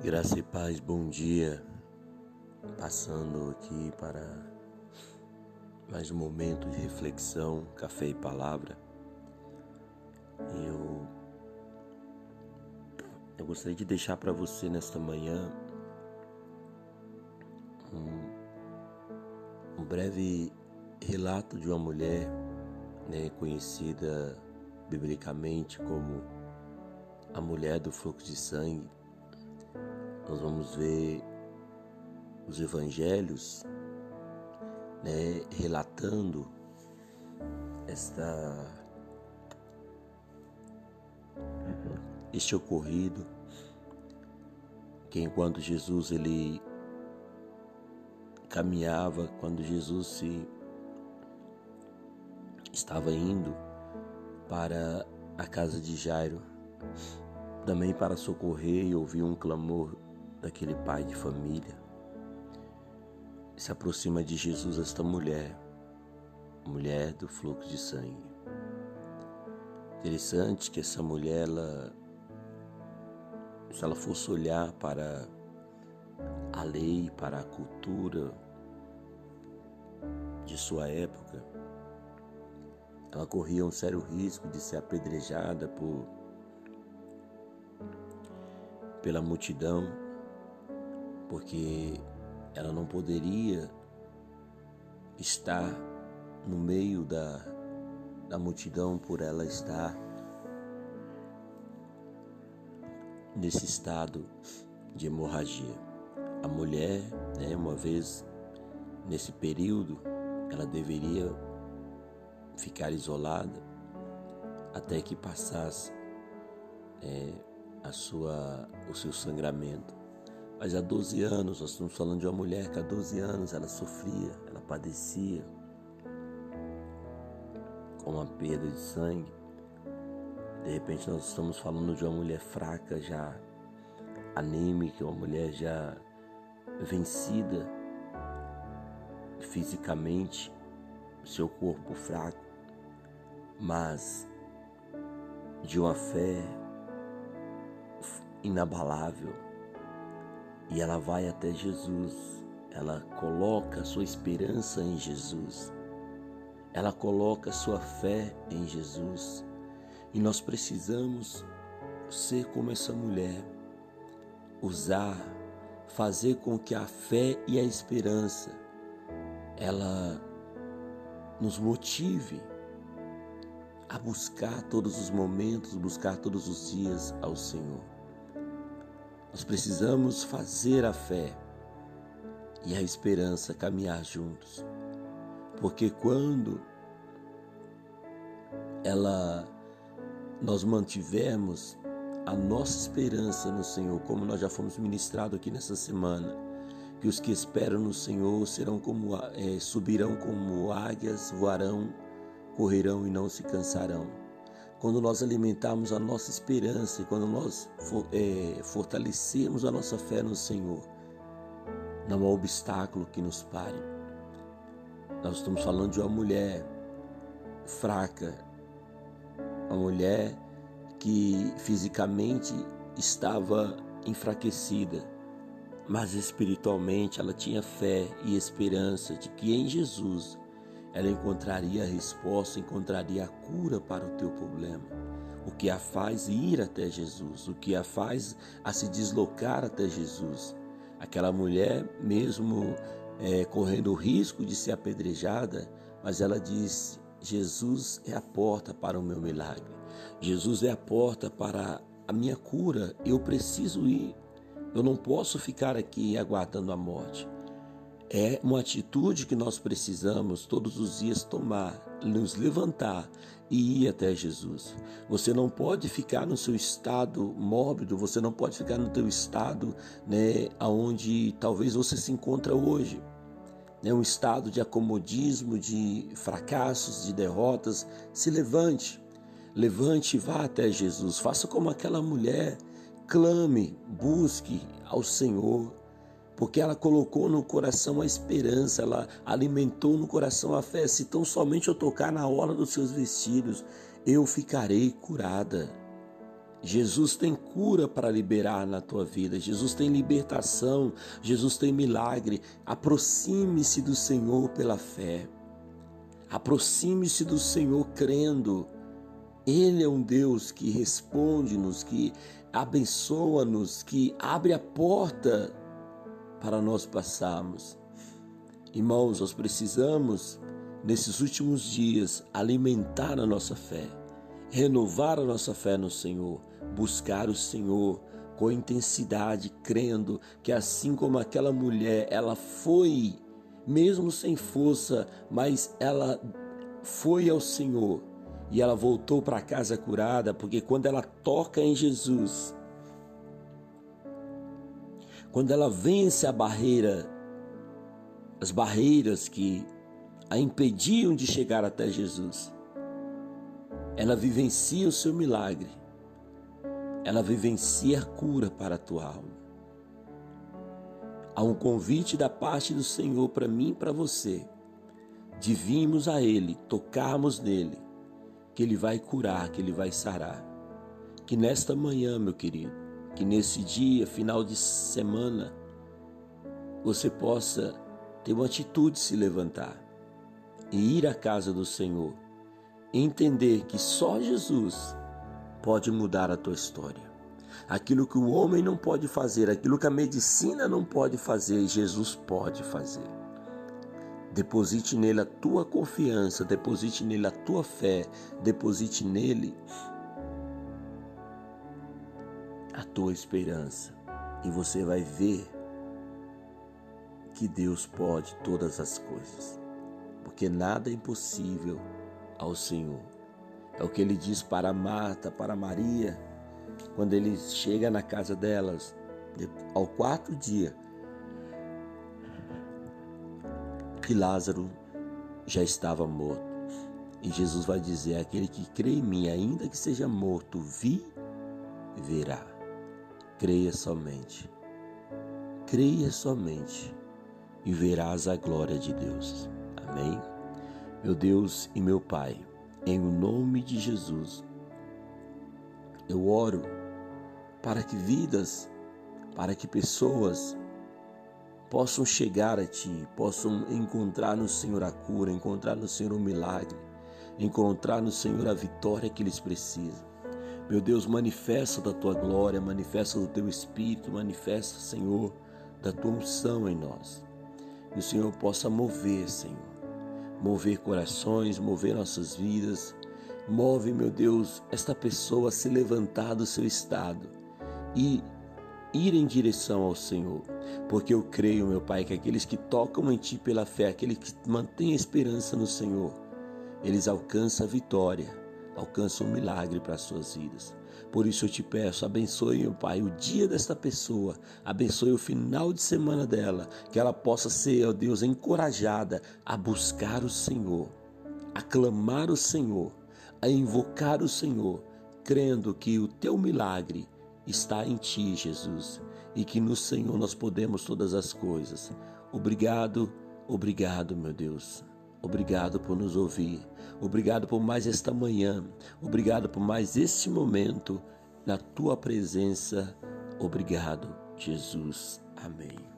Graça e paz, bom dia. Passando aqui para mais um momento de reflexão, café e palavra. Eu eu gostaria de deixar para você nesta manhã um, um breve relato de uma mulher né, conhecida biblicamente como a mulher do fluxo de sangue nós vamos ver os evangelhos né, relatando esta este ocorrido que enquanto Jesus ele caminhava, quando Jesus se estava indo para a casa de Jairo, também para socorrer e ouvir um clamor daquele pai de família. Se aproxima de Jesus esta mulher, mulher do fluxo de sangue. Interessante que essa mulher, ela, se ela fosse olhar para a lei, para a cultura de sua época, ela corria um sério risco de ser apedrejada por pela multidão porque ela não poderia estar no meio da, da multidão por ela estar nesse estado de hemorragia. A mulher, né, uma vez nesse período, ela deveria ficar isolada até que passasse é, a sua, o seu sangramento. Mas há 12 anos, nós estamos falando de uma mulher que há 12 anos ela sofria, ela padecia com uma perda de sangue. De repente nós estamos falando de uma mulher fraca, já anêmica, uma mulher já vencida fisicamente, seu corpo fraco, mas de uma fé inabalável e ela vai até Jesus, ela coloca sua esperança em Jesus, ela coloca sua fé em Jesus. E nós precisamos ser como essa mulher, usar, fazer com que a fé e a esperança ela nos motive a buscar todos os momentos, buscar todos os dias ao Senhor. Nós precisamos fazer a fé e a esperança caminhar juntos. Porque quando ela nós mantivermos a nossa esperança no Senhor, como nós já fomos ministrados aqui nessa semana, que os que esperam no Senhor serão como é, subirão como águias, voarão, correrão e não se cansarão quando nós alimentarmos a nossa esperança e quando nós é, fortalecermos a nossa fé no Senhor, não há obstáculo que nos pare. Nós estamos falando de uma mulher fraca, uma mulher que fisicamente estava enfraquecida, mas espiritualmente ela tinha fé e esperança de que em Jesus ela encontraria a resposta, encontraria a cura para o teu problema. O que a faz ir até Jesus, o que a faz a se deslocar até Jesus. Aquela mulher, mesmo é, correndo o risco de ser apedrejada, mas ela disse: Jesus é a porta para o meu milagre. Jesus é a porta para a minha cura. Eu preciso ir. Eu não posso ficar aqui aguardando a morte. É uma atitude que nós precisamos todos os dias tomar, nos levantar e ir até Jesus. Você não pode ficar no seu estado mórbido, você não pode ficar no teu estado, né, aonde talvez você se encontra hoje. Né, um estado de acomodismo, de fracassos, de derrotas. Se levante, levante e vá até Jesus. Faça como aquela mulher, clame, busque ao Senhor porque ela colocou no coração a esperança, ela alimentou no coração a fé. Se tão somente eu tocar na orla dos seus vestidos, eu ficarei curada. Jesus tem cura para liberar na tua vida, Jesus tem libertação, Jesus tem milagre. Aproxime-se do Senhor pela fé, aproxime-se do Senhor crendo. Ele é um Deus que responde-nos, que abençoa-nos, que abre a porta para nós passarmos. Irmãos, nós precisamos, nesses últimos dias, alimentar a nossa fé, renovar a nossa fé no Senhor, buscar o Senhor com intensidade, crendo que assim como aquela mulher, ela foi, mesmo sem força, mas ela foi ao Senhor e ela voltou para casa curada, porque quando ela toca em Jesus, quando ela vence a barreira, as barreiras que a impediam de chegar até Jesus, ela vivencia o seu milagre ela vivencia a cura para a tua alma. Há um convite da parte do Senhor para mim e para você, de virmos a Ele, tocarmos nele, que Ele vai curar, que Ele vai sarar. Que nesta manhã, meu querido, que nesse dia, final de semana, você possa ter uma atitude de se levantar e ir à casa do Senhor, entender que só Jesus pode mudar a tua história. Aquilo que o homem não pode fazer, aquilo que a medicina não pode fazer, Jesus pode fazer. Deposite nele a tua confiança, deposite nele a tua fé, deposite nele a tua esperança. E você vai ver que Deus pode todas as coisas, porque nada é impossível ao Senhor. É o que ele diz para Marta, para Maria, quando ele chega na casa delas, ao quarto dia, que Lázaro já estava morto. E Jesus vai dizer: aquele que crê em mim, ainda que seja morto, viverá. Creia somente. Creia somente e verás a glória de Deus. Amém? Meu Deus e meu Pai em o nome de Jesus. Eu oro para que vidas, para que pessoas possam chegar a Ti, possam encontrar no Senhor a cura, encontrar no Senhor o milagre, encontrar no Senhor a vitória que eles precisam. Meu Deus, manifesta da Tua glória, manifesta do Teu Espírito, manifesta, Senhor, da Tua unção em nós. Que o Senhor possa mover, Senhor, mover corações, mover nossas vidas. Move, meu Deus, esta pessoa a se levantar do seu estado e ir em direção ao Senhor. Porque eu creio, meu Pai, que aqueles que tocam em Ti pela fé, aqueles que mantêm a esperança no Senhor, eles alcançam a vitória, alcançam o um milagre para as suas vidas. Por isso eu te peço, abençoe, meu Pai, o dia desta pessoa, abençoe o final de semana dela, que ela possa ser, ó Deus, encorajada a buscar o Senhor, a clamar o Senhor, a invocar o Senhor, crendo que o teu milagre está em ti, Jesus, e que no Senhor nós podemos todas as coisas. Obrigado, obrigado, meu Deus. Obrigado por nos ouvir. Obrigado por mais esta manhã. Obrigado por mais este momento na tua presença. Obrigado, Jesus. Amém.